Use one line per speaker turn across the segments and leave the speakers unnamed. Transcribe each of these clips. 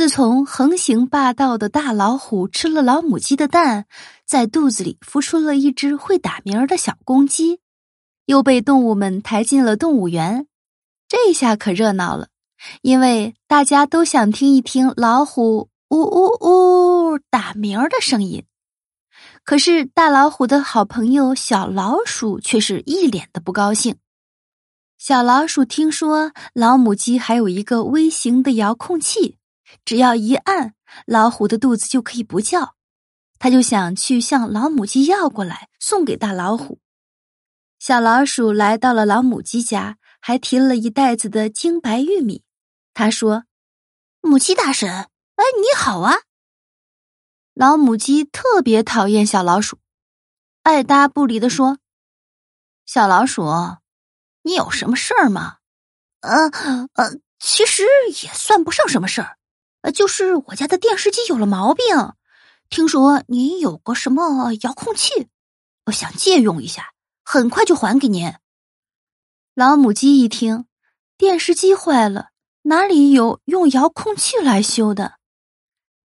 自从横行霸道的大老虎吃了老母鸡的蛋，在肚子里孵出了一只会打鸣儿的小公鸡，又被动物们抬进了动物园，这下可热闹了，因为大家都想听一听老虎呜呜呜打鸣儿的声音。可是大老虎的好朋友小老鼠却是一脸的不高兴。小老鼠听说老母鸡还有一个微型的遥控器。只要一按，老虎的肚子就可以不叫，他就想去向老母鸡要过来，送给大老虎。小老鼠来到了老母鸡家，还提了一袋子的精白玉米。他说：“
母鸡大婶，哎，你好啊！”
老母鸡特别讨厌小老鼠，爱答不理的说：“
小老鼠，你有什么事儿吗？”“呃呃，其实也算不上什么事儿。”呃，就是我家的电视机有了毛病，听说您有个什么遥控器，我想借用一下，很快就还给您。
老母鸡一听，电视机坏了，哪里有用遥控器来修的？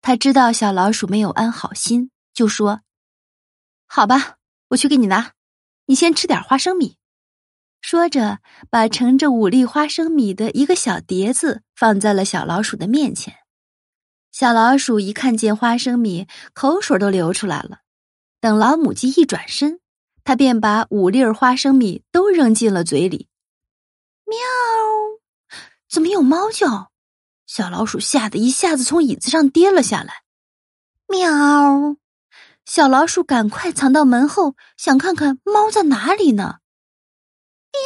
他知道小老鼠没有安好心，就说：“好吧，我去给你拿，你先吃点花生米。”说着，把盛着五粒花生米的一个小碟子放在了小老鼠的面前。小老鼠一看见花生米，口水都流出来了。等老母鸡一转身，它便把五粒花生米都扔进了嘴里。
喵！怎么有猫叫？小老鼠吓得一下子从椅子上跌了下来。喵！
小老鼠赶快藏到门后，想看看猫在哪里呢。
喵！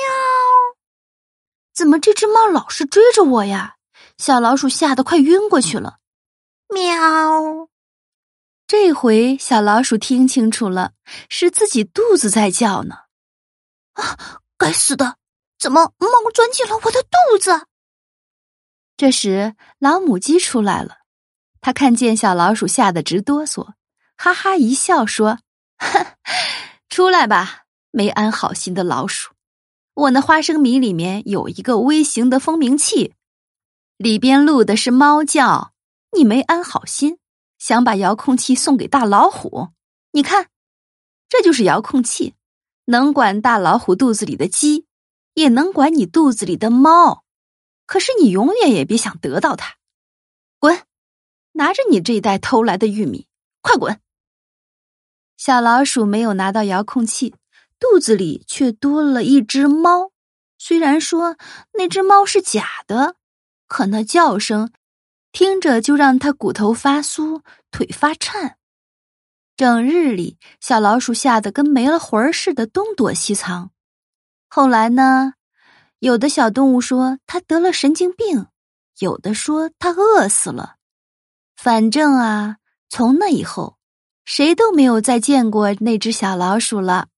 怎么这只猫老是追着我呀？小老鼠吓得快晕过去了。
喵！
这回小老鼠听清楚了，是自己肚子在叫呢。
啊！该死的，怎么猫钻进了我的肚子？
这时老母鸡出来了，它看见小老鼠，吓得直哆嗦，哈哈一笑说：“出来吧，没安好心的老鼠！我那花生米里面有一个微型的蜂鸣器，里边录的是猫叫。”你没安好心，想把遥控器送给大老虎？你看，这就是遥控器，能管大老虎肚子里的鸡，也能管你肚子里的猫。可是你永远也别想得到它。滚！拿着你这袋偷来的玉米，快滚！小老鼠没有拿到遥控器，肚子里却多了一只猫。虽然说那只猫是假的，可那叫声。听着就让他骨头发酥，腿发颤。整日里，小老鼠吓得跟没了魂儿似的，东躲西藏。后来呢，有的小动物说它得了神经病，有的说它饿死了。反正啊，从那以后，谁都没有再见过那只小老鼠了。